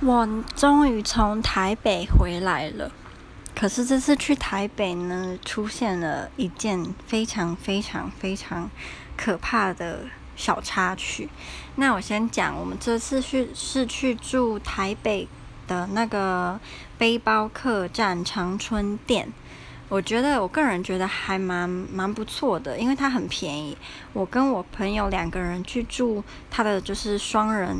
我终于从台北回来了，可是这次去台北呢，出现了一件非常非常非常可怕的小插曲。那我先讲，我们这次去是去住台北的那个背包客栈长春店，我觉得我个人觉得还蛮蛮不错的，因为它很便宜。我跟我朋友两个人去住，它的就是双人。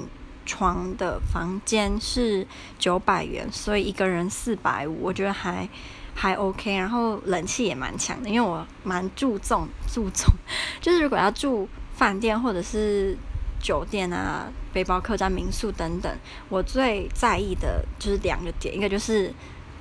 床的房间是九百元，所以一个人四百五，我觉得还还 OK。然后冷气也蛮强的，因为我蛮注重注重，就是如果要住饭店或者是酒店啊、背包客栈、民宿等等，我最在意的就是两个点，一个就是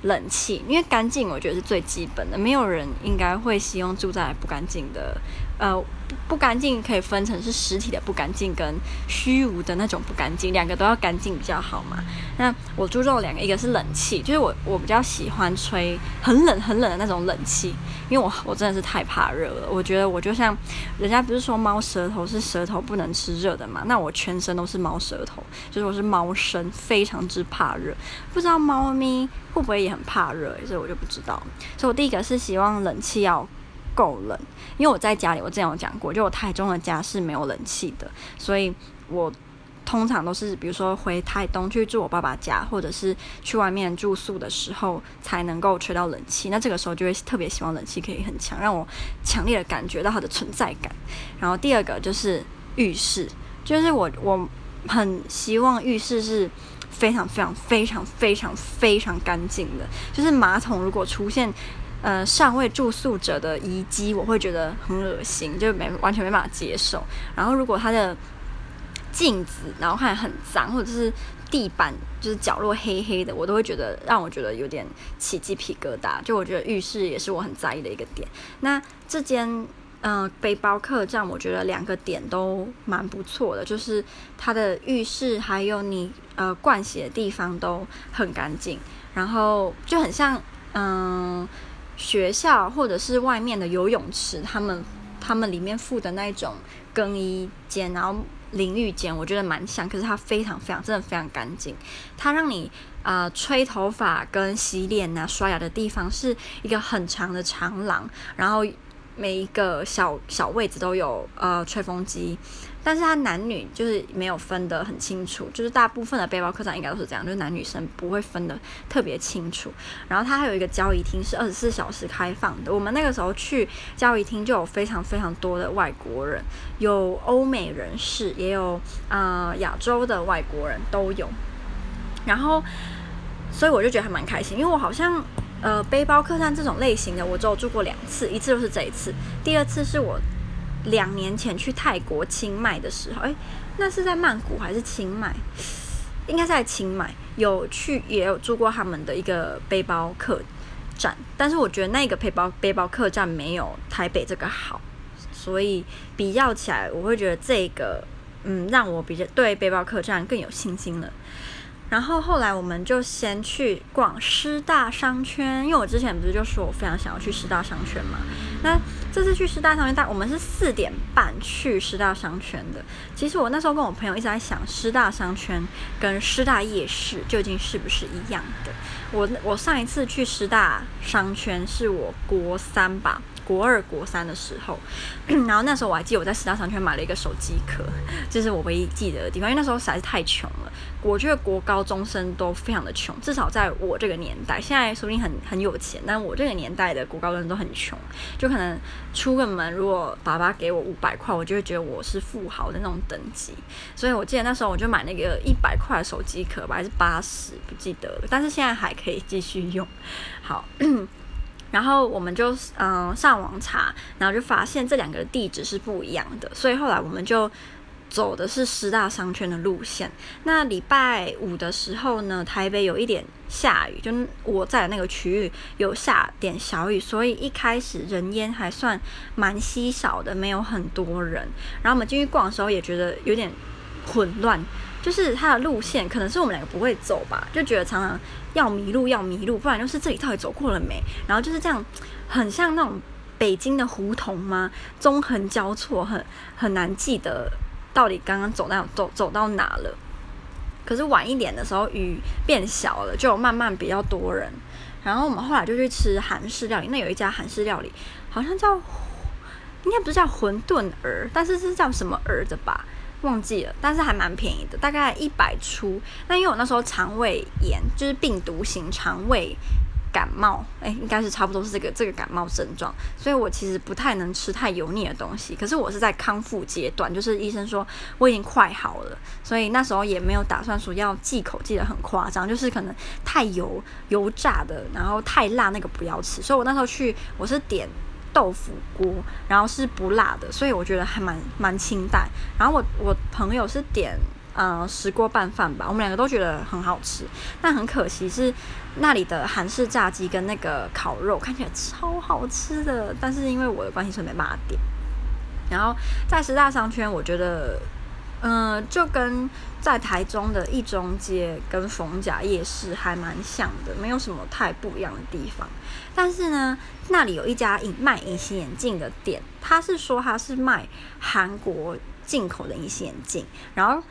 冷气，因为干净我觉得是最基本的，没有人应该会希望住在不干净的。呃，不干净可以分成是实体的不干净跟虚无的那种不干净，两个都要干净比较好嘛。那我注重两个，一个是冷气，就是我我比较喜欢吹很冷很冷的那种冷气，因为我我真的是太怕热了。我觉得我就像人家不是说猫舌头是舌头不能吃热的嘛，那我全身都是猫舌头，就是我是猫身，非常之怕热。不知道猫咪会不会也很怕热，所以我就不知道。所以我第一个是希望冷气要。够冷，因为我在家里，我之前有讲过，就我台中的家是没有冷气的，所以我通常都是比如说回台东去住我爸爸家，或者是去外面住宿的时候才能够吹到冷气。那这个时候就会特别希望冷气可以很强，让我强烈的感觉到它的存在感。然后第二个就是浴室，就是我我很希望浴室是非常非常非常非常非常干净的，就是马桶如果出现。呃，尚未住宿者的遗迹，我会觉得很恶心，就没完全没办法接受。然后，如果它的镜子，然后还很脏，或者是地板就是角落黑黑的，我都会觉得让我觉得有点起鸡皮疙瘩。就我觉得浴室也是我很在意的一个点。那这间呃背包客栈，我觉得两个点都蛮不错的，就是它的浴室还有你呃盥洗的地方都很干净，然后就很像嗯。学校或者是外面的游泳池，他们他们里面附的那种更衣间，然后淋浴间，我觉得蛮像。可是它非常非常真的非常干净，它让你啊、呃、吹头发跟洗脸啊刷牙的地方是一个很长的长廊，然后每一个小小位置都有呃吹风机。但是它男女就是没有分得很清楚，就是大部分的背包客栈应该都是这样，就是男女生不会分得特别清楚。然后它还有一个交易厅是二十四小时开放的。我们那个时候去交易厅就有非常非常多的外国人，有欧美人士，也有啊、呃、亚洲的外国人都有。然后，所以我就觉得还蛮开心，因为我好像呃背包客栈这种类型的我只有住过两次，一次就是这一次，第二次是我。两年前去泰国清迈的时候，哎，那是在曼谷还是清迈？应该是在清迈，有去也有住过他们的一个背包客栈，但是我觉得那个背包背包客栈没有台北这个好，所以比较起来，我会觉得这个嗯，让我比较对背包客栈更有信心了。然后后来我们就先去逛师大商圈，因为我之前不是就说我非常想要去师大商圈嘛。那这次去师大商圈，大我们是四点半去师大商圈的。其实我那时候跟我朋友一直在想，师大商圈跟师大夜市究竟是不是一样的？我我上一次去师大商圈是我国三吧。国二、国三的时候，然后那时候我还记得我在师大商圈买了一个手机壳，这是我唯一记得的地方。因为那时候实在是太穷了，我觉得国高中生都非常的穷，至少在我这个年代，现在说不定很很有钱，但我这个年代的国高中生都很穷，就可能出个门，如果爸爸给我五百块，我就会觉得我是富豪的那种等级。所以我记得那时候我就买那个一百块的手机壳吧，还是八十，不记得了，但是现在还可以继续用。好。然后我们就嗯上网查，然后就发现这两个地址是不一样的，所以后来我们就走的是师大商圈的路线。那礼拜五的时候呢，台北有一点下雨，就我在那个区域有下点小雨，所以一开始人烟还算蛮稀少的，没有很多人。然后我们进去逛的时候也觉得有点混乱。就是它的路线，可能是我们两个不会走吧，就觉得常常要迷路，要迷路，不然就是这里到底走过了没？然后就是这样，很像那种北京的胡同吗？纵横交错，很很难记得到底刚刚走到走走到哪了。可是晚一点的时候雨变小了，就慢慢比较多人。然后我们后来就去吃韩式料理，那有一家韩式料理好像叫，应该不是叫馄饨儿，但是是叫什么儿的吧？忘记了，但是还蛮便宜的，大概一百出。那因为我那时候肠胃炎，就是病毒型肠胃感冒，哎，应该是差不多是这个这个感冒症状，所以我其实不太能吃太油腻的东西。可是我是在康复阶段，就是医生说我已经快好了，所以那时候也没有打算说要忌口忌得很夸张，就是可能太油油炸的，然后太辣那个不要吃。所以我那时候去，我是点。豆腐锅，然后是不辣的，所以我觉得还蛮蛮清淡。然后我我朋友是点呃石锅拌饭吧，我们两个都觉得很好吃。但很可惜是那里的韩式炸鸡跟那个烤肉看起来超好吃的，但是因为我的关系，所以没办法点。然后在十大商圈，我觉得。嗯、就跟在台中的一中街跟逢甲夜市还蛮像的，没有什么太不一样的地方。但是呢，那里有一家隐卖隐形眼镜的店，他是说他是卖韩国进口的隐形眼镜，然后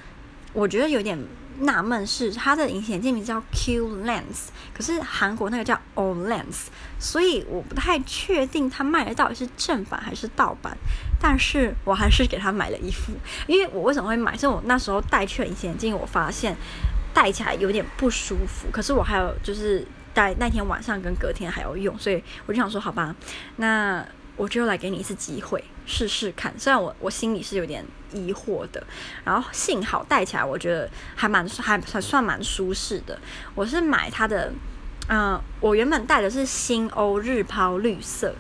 我觉得有点。纳闷是它的隐形眼镜名叫 Q Lens，可是韩国那个叫 Olens，所以我不太确定他卖的到底是正版还是盗版。但是我还是给他买了一副，因为我为什么会买？是我那时候戴去了隐形眼镜，我发现戴起来有点不舒服。可是我还有就是戴那天晚上跟隔天还要用，所以我就想说，好吧，那。我就来给你一次机会试试看，虽然我我心里是有点疑惑的，然后幸好戴起来我觉得还蛮还还算蛮舒适的。我是买它的，嗯、我原本戴的是新欧日抛绿色，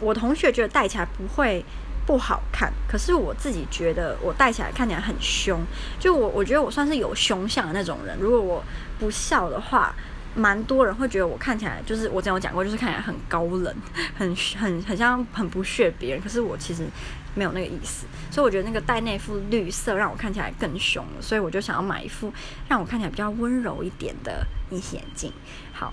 我同学觉得戴起来不会不好看，可是我自己觉得我戴起来看起来很凶，就我我觉得我算是有凶相的那种人，如果我不笑的话。蛮多人会觉得我看起来就是我之前有讲过，就是看起来很高冷，很 很很像很不屑别人。可是我其实没有那个意思，所以我觉得那个戴那副绿色让我看起来更凶，所以我就想要买一副让我看起来比较温柔一点的隐形眼镜。好，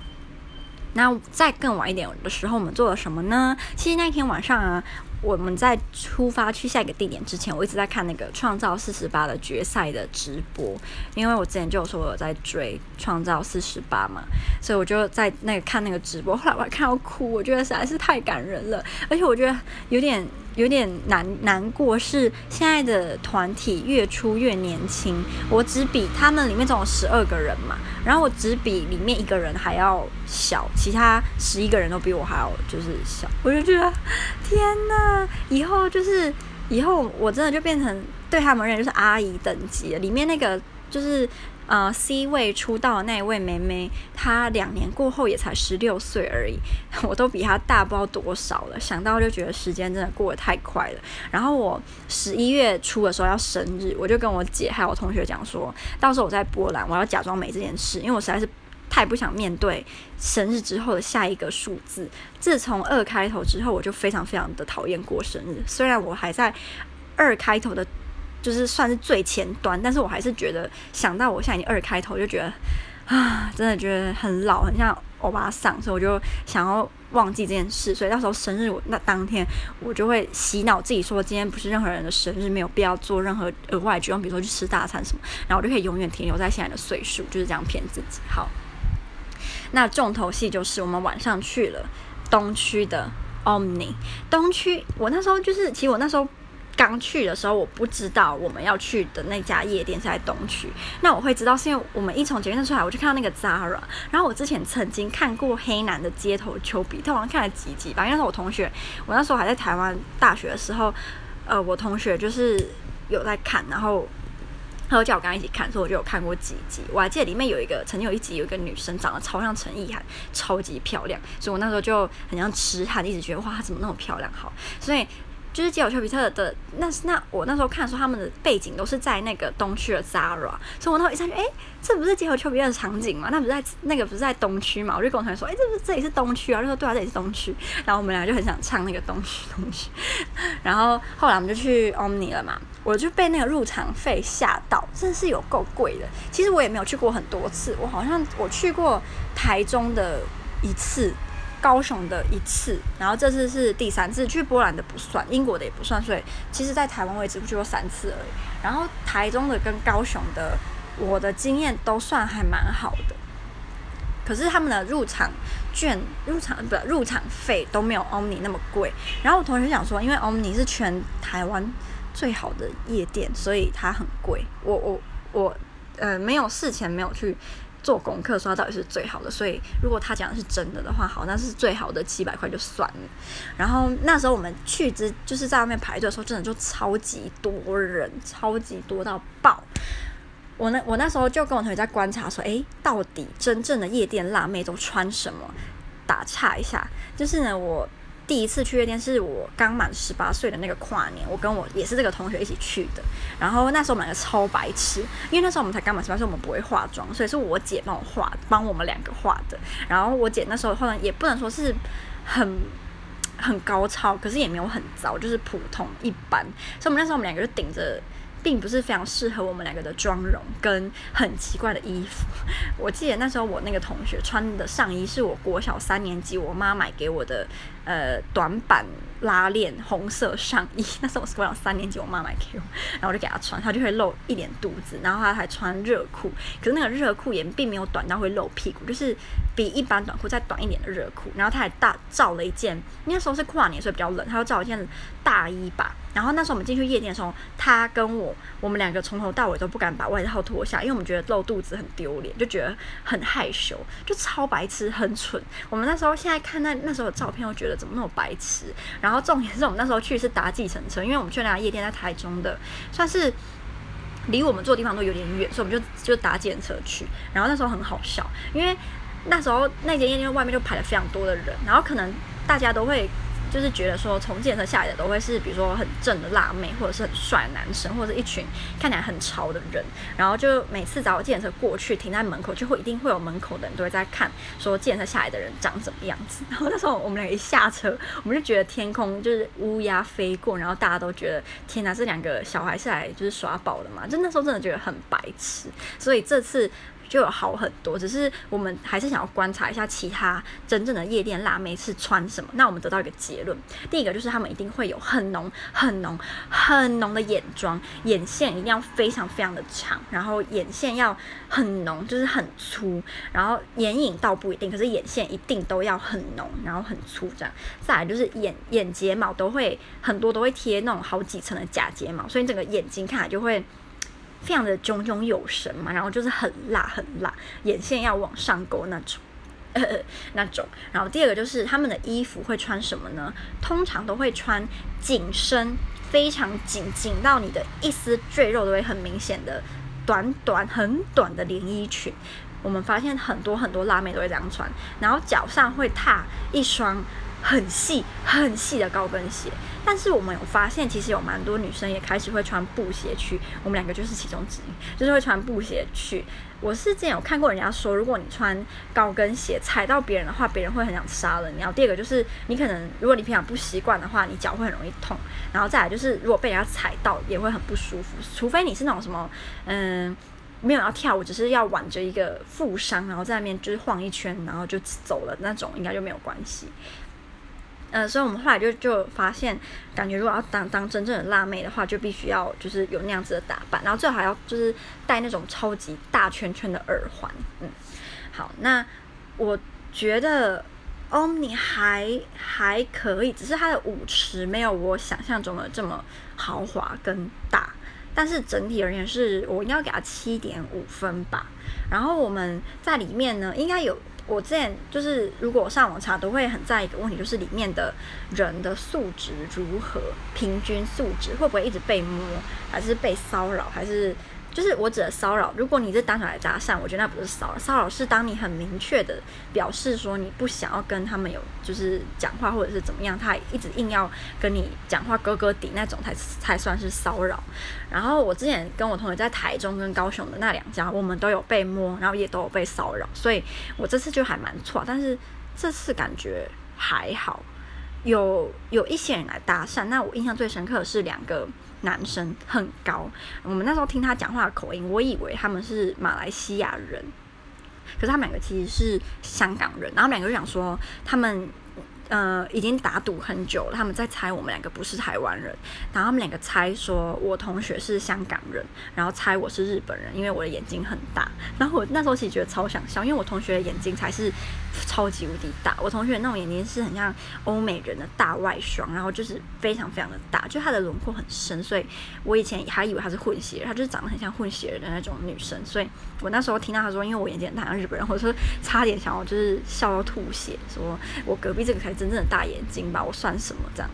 那再更晚一点的时候，我们做了什么呢？其实那天晚上啊。我们在出发去下一个地点之前，我一直在看那个《创造四十八》的决赛的直播，因为我之前就有说我在追《创造四十八》嘛，所以我就在那个看那个直播。后来我还看到哭，我觉得实在是太感人了，而且我觉得有点。有点难难过，是现在的团体越出越年轻。我只比他们里面总有十二个人嘛，然后我只比里面一个人还要小，其他十一个人都比我还要就是小。我就觉得天哪，以后就是以后我真的就变成对他们而言就是阿姨等级了。里面那个就是。呃，C 位出道的那一位妹妹，她两年过后也才十六岁而已，我都比她大不知道多少了。想到就觉得时间真的过得太快了。然后我十一月初的时候要生日，我就跟我姐还有我同学讲说，到时候我在波兰，我要假装没这件事，因为我实在是太不想面对生日之后的下一个数字。自从二开头之后，我就非常非常的讨厌过生日。虽然我还在二开头的。就是算是最前端，但是我还是觉得想到我现在已经二开头，就觉得啊，真的觉得很老，很像欧巴桑，所以我就想要忘记这件事。所以到时候生日我那当天，我就会洗脑自己说，今天不是任何人的生日，没有必要做任何额外举动，比如说去吃大餐什么，然后我就可以永远停留在现在的岁数，就是这样骗自己。好，那重头戏就是我们晚上去了东区的 Omni。东区，我那时候就是，其实我那时候。刚去的时候，我不知道我们要去的那家夜店是在东区。那我会知道，是因为我们一从捷运站出来，我就看到那个 Zara。然后我之前曾经看过黑男的街头丘比特，好像看了几集吧。因为那时候我同学，我那时候还在台湾大学的时候，呃，我同学就是有在看，然后他就叫我跟他一起看，所以我就有看过几集。我还记得里面有一个，曾经有一集有一个女生长得超像陈意涵，超级漂亮，所以我那时候就很像痴汉，一直觉得哇，她怎么那么漂亮？好，所以。就是街头丘比特的，那那我那时候看的时候，他们的背景都是在那个东区的 Zara，所以我那时候一上去，哎，这不是街头丘比特的场景吗？那不是在那个不是在东区嘛？我就跟我同学说，哎，这不是这里是东区啊？就说对啊，这里是东区。然后我们俩就很想唱那个东区东区。然后后来我们就去 Omni 了嘛，我就被那个入场费吓到，真的是有够贵的。其实我也没有去过很多次，我好像我去过台中的一次。高雄的一次，然后这次是第三次，去波兰的不算，英国的也不算，所以其实，在台湾我也只去过三次而已。然后台中的跟高雄的我的经验都算还蛮好的。可是他们的入场券、入场不入场费都没有 Omni 那么贵。然后我同学讲说，因为 Omni 是全台湾最好的夜店，所以它很贵。我我我呃没有事前没有去做功课，说它到底是最好的。所以如果他讲的是真的的话，好，那是最好的七百块就算了。然后那时候我们去之就是在外面排队的时候，真的就超级多人，超级多到爆。我那我那时候就跟我同学在观察说，诶，到底真正的夜店辣妹都穿什么？打岔一下，就是呢，我第一次去夜店是我刚满十八岁的那个跨年，我跟我也是这个同学一起去的。然后那时候我们两个超白痴，因为那时候我们才刚满十八岁，我们不会化妆，所以是我姐帮我化，帮我们两个化的。然后我姐那时候化妆也不能说是很 很高超，可是也没有很糟，就是普通一般。所以我们那时候我们两个就顶着。并不是非常适合我们两个的妆容跟很奇怪的衣服。我记得那时候我那个同学穿的上衣是我国小三年级我妈买给我的，呃，短版拉链红色上衣。那时候我是国小三年级，我妈买给我，然后我就给她穿，她就会露一点肚子，然后她还穿热裤，可是那个热裤也并没有短到会露屁股，就是比一般短裤再短一点的热裤。然后她还大罩了一件，那时候是跨年，所以比较冷，她就罩一件大衣吧。然后那时候我们进去夜店的时候，他跟我，我们两个从头到尾都不敢把外套脱下，因为我们觉得露肚子很丢脸，就觉得很害羞，就超白痴，很蠢。我们那时候现在看那那时候的照片，我觉得怎么那么白痴。然后重点是我们那时候去是搭计程车，因为我们去那家夜店在台中的，算是离我们住的地方都有点远，所以我们就就搭计程车去。然后那时候很好笑，因为那时候那间夜店外面就排了非常多的人，然后可能大家都会。就是觉得说，从计程车下来的都会是，比如说很正的辣妹，或者是很帅的男生，或者是一群看起来很潮的人。然后就每次找我计程车过去，停在门口，就会一定会有门口的人都会在看，说计程车下来的人长什么样子。然后那时候我们俩一下车，我们就觉得天空就是乌鸦飞过，然后大家都觉得天哪，这两个小孩是来就是耍宝的嘛？就那时候真的觉得很白痴。所以这次。就有好很多，只是我们还是想要观察一下其他真正的夜店辣妹是穿什么。那我们得到一个结论，第一个就是他们一定会有很浓、很浓、很浓的眼妆，眼线一定要非常非常的长，然后眼线要很浓，就是很粗，然后眼影倒不一定，可是眼线一定都要很浓，然后很粗这样。再来就是眼眼睫毛都会很多都会贴那种好几层的假睫毛，所以你整个眼睛看起来就会。非常的炯炯有神嘛，然后就是很辣很辣，眼线要往上勾那种，呃，那种。然后第二个就是他们的衣服会穿什么呢？通常都会穿紧身，非常紧，紧到你的一丝赘肉都会很明显的短短很短的连衣裙。我们发现很多很多辣妹都会这样穿，然后脚上会踏一双。很细很细的高跟鞋，但是我们有发现，其实有蛮多女生也开始会穿布鞋去。我们两个就是其中之一，就是会穿布鞋去。我是之前有看过人家说，如果你穿高跟鞋踩到别人的话，别人会很想杀了你。然后第二个就是，你可能如果你平常不习惯的话，你脚会很容易痛。然后再来就是，如果被人家踩到，也会很不舒服。除非你是那种什么，嗯，没有要跳舞，只是要挽着一个负伤，然后在那边就是晃一圈，然后就走了那种，应该就没有关系。呃，所以我们后来就就发现，感觉如果要当当真正的辣妹的话，就必须要就是有那样子的打扮，然后最好还要就是戴那种超级大圈圈的耳环。嗯，好，那我觉得 Omni 还还可以，只是它的舞池没有我想象中的这么豪华跟大，但是整体而言是我应该要给它七点五分吧。然后我们在里面呢，应该有。我之前就是，如果上网查，都会很在意一个问题，就是里面的人的素质如何，平均素质会不会一直被摸，还是被骚扰，还是就是我指的骚扰。如果你是单纯来搭讪，我觉得那不是骚扰，骚扰是当你很明确的表示说你不想要跟他们有就是讲话或者是怎么样，他一直硬要跟你讲话，哥哥底那种才才算是骚扰。然后我之前跟我同学在台中跟高雄的那两家，我们都有被摸，然后也都有被骚扰，所以我这次就还蛮错。但是这次感觉还好，有有一些人来搭讪。那我印象最深刻的是两个男生，很高。我们那时候听他讲话的口音，我以为他们是马来西亚人，可是他们两个其实是香港人。然后他们两个就想说他们。呃，已经打赌很久了，他们在猜我们两个不是台湾人，然后他们两个猜说我同学是香港人，然后猜我是日本人，因为我的眼睛很大。然后我那时候其实觉得超想笑，因为我同学的眼睛才是超级无敌大，我同学那种眼睛是很像欧美人的大外双，然后就是非常非常的大，就她的轮廓很深，所以我以前还以为她是混血，她就是长得很像混血人的那种女生，所以我那时候听到她说，因为我眼睛很大像日本人，我说差点想要就是笑到吐血，说我隔壁这个才。真正的大眼睛吧，我算什么这样？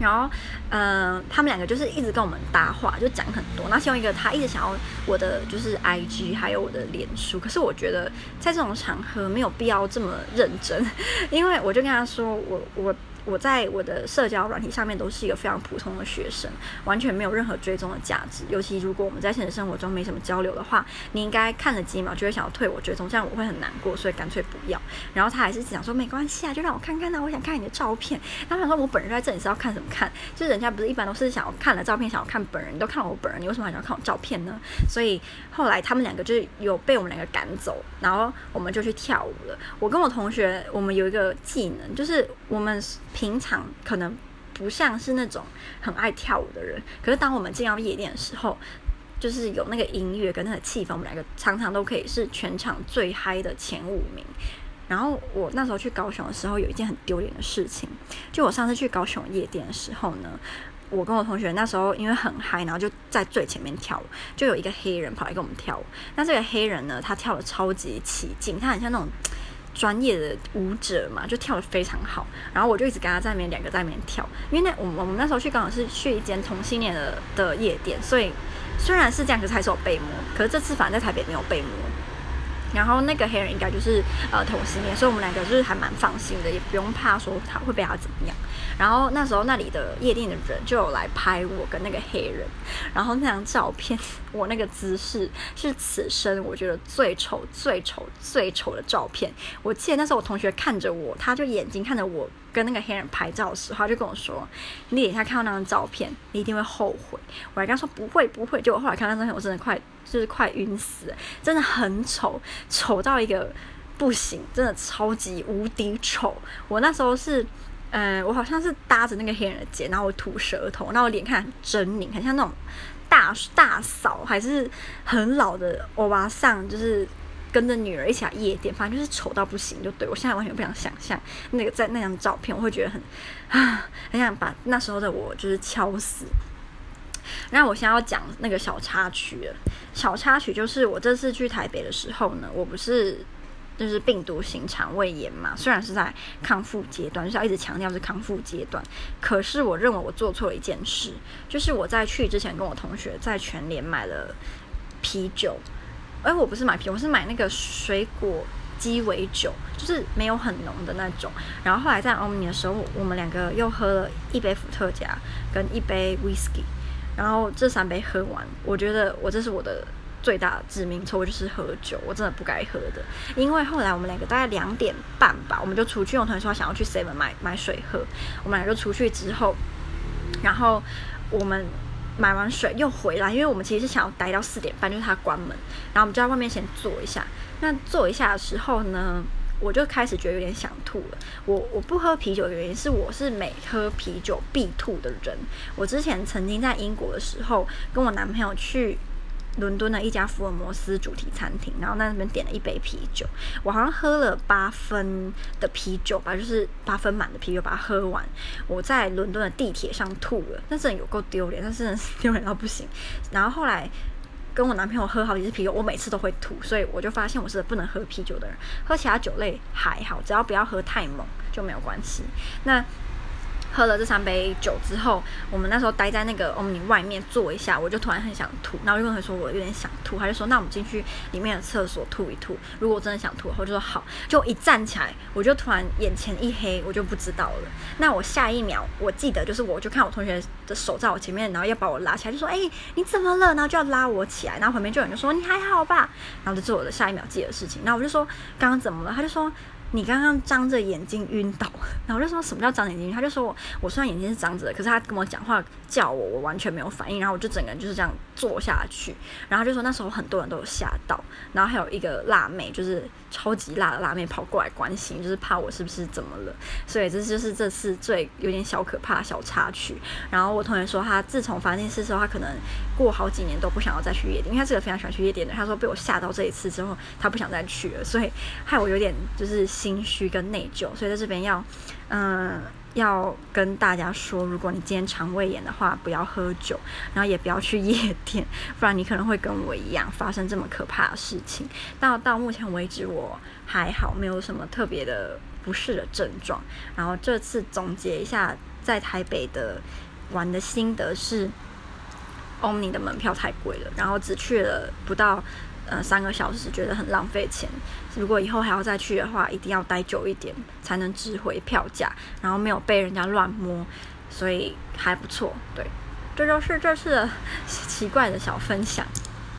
然后，嗯、他们两个就是一直跟我们搭话，就讲很多。那其中一个他一直想要我的就是 IG 还有我的脸书，可是我觉得在这种场合没有必要这么认真，因为我就跟他说，我我。我在我的社交软体上面都是一个非常普通的学生，完全没有任何追踪的价值。尤其如果我们在现实生活中没什么交流的话，你应该看了几秒就会想要退我追踪，这样我会很难过，所以干脆不要。然后他还是想说没关系啊，就让我看看啊，我想看你的照片。他想说我本人在这里是要看什么看？就是人家不是一般都是想要看了照片想要看本人，你都看了我本人，你为什么还想要看我照片呢？所以后来他们两个就是有被我们两个赶走，然后我们就去跳舞了。我跟我同学，我们有一个技能，就是我们。平常可能不像是那种很爱跳舞的人，可是当我们进到夜店的时候，就是有那个音乐跟那个气氛，我们两个常常都可以是全场最嗨的前五名。然后我那时候去高雄的时候，有一件很丢脸的事情，就我上次去高雄夜店的时候呢，我跟我同学那时候因为很嗨，然后就在最前面跳舞，就有一个黑人跑来跟我们跳舞。那这个黑人呢，他跳得超级起劲，他很像那种。专业的舞者嘛，就跳得非常好，然后我就一直跟他在那边两个在那边跳，因为那我们我们那时候去刚好是去一间同性恋的的夜店，所以虽然是这样，可是还是有被摸，可是这次反正在台北没有被摸。然后那个黑人应该就是呃同性恋，所以我们两个就是还蛮放心的，也不用怕说他会被他怎么样。然后那时候那里的夜店的人就有来拍我跟那个黑人，然后那张照片，我那个姿势是此生我觉得最丑、最丑、最丑的照片。我记得那时候我同学看着我，他就眼睛看着我跟那个黑人拍照的时候，他就跟我说：“你等一下看到那张照片，你一定会后悔。”我还跟他说：“不会，不会。”结果后来看到那张照片，我真的快。就是快晕死，真的很丑，丑到一个不行，真的超级无敌丑。我那时候是，嗯、呃，我好像是搭着那个黑人的肩，然后我吐舌头，然后我脸看很狰狞，很像那种大大嫂，还是很老的欧巴桑，就是跟着女儿一起来夜店，反正就是丑到不行，就对，我现在完全不想想象那个在那张照片，我会觉得很啊，很想把那时候的我就是敲死。那我现在要讲那个小插曲了。小插曲就是我这次去台北的时候呢，我不是就是病毒性肠胃炎嘛，虽然是在康复阶段，就是要一直强调是康复阶段，可是我认为我做错了一件事，就是我在去之前跟我同学在全联买了啤酒，哎我不是买啤，我是买那个水果鸡尾酒，就是没有很浓的那种。然后后来在欧米的时候，我们两个又喝了一杯伏特加跟一杯 whisky。然后这三杯喝完，我觉得我这是我的最大的致命错误，就是喝酒，我真的不该喝的。因为后来我们两个大概两点半吧，我们就出去，我同学说想要去 Seven 买买水喝，我们两个出去之后，然后我们买完水又回来，因为我们其实是想要待到四点半，就是他关门，然后我们就在外面先坐一下。那坐一下的时候呢，我就开始觉得有点想吐了。我我不喝啤酒的原因是，我是每喝啤酒必吐的人。我之前曾经在英国的时候，跟我男朋友去伦敦的一家福尔摩斯主题餐厅，然后在那边点了一杯啤酒。我好像喝了八分的啤酒吧，就是八分满的啤酒把它喝完。我在伦敦的地铁上吐了，那真的有够丢脸，但是真的是丢脸到不行。然后后来。跟我男朋友喝好几次啤酒，我每次都会吐，所以我就发现我是不能喝啤酒的人。喝其他酒类还好，只要不要喝太猛就没有关系。那。喝了这三杯酒之后，我们那时候待在那个欧姆尼外面坐一下，我就突然很想吐，然后就跟他说我有点想吐，他就说那我们进去里面的厕所吐一吐。如果我真的想吐，我就说好。就一站起来，我就突然眼前一黑，我就不知道了。那我下一秒我记得就是，我就看我同学的手在我前面，然后要把我拉起来，就说哎、你怎么了？然后就要拉我起来，然后旁边就有人就说你还好吧？然后这是我的下一秒记得的事情。然后我就说刚刚怎么了？他就说。你刚刚张着眼睛晕倒。”然后我就说：“什么叫张眼睛？”他就说我：“我虽然眼睛是张着的，可是他跟我讲话叫我，我完全没有反应。然后我就整个人就是这样坐下去。然后就说那时候很多人都有吓到，然后还有一个辣妹，就是超级辣的辣妹跑过来关心，就是怕我是不是怎么了。所以这就是这次最有点小可怕的小插曲。然后我同学说，他自从发生这事之后，他可能过好几年都不想要再去夜店，因为他是个非常喜欢去夜店的。他说被我吓到这一次之后，他不想再去了，所以害我有点就是心虚跟内疚。所以在这边要。嗯，要跟大家说，如果你今天肠胃炎的话，不要喝酒，然后也不要去夜店，不然你可能会跟我一样发生这么可怕的事情。到到目前为止，我还好，没有什么特别的不适的症状。然后这次总结一下，在台北的玩的心得是欧尼的门票太贵了，然后只去了不到。呃，三个小时觉得很浪费钱。如果以后还要再去的话，一定要待久一点，才能值回票价。然后没有被人家乱摸，所以还不错。对，这就是这次的奇怪的小分享。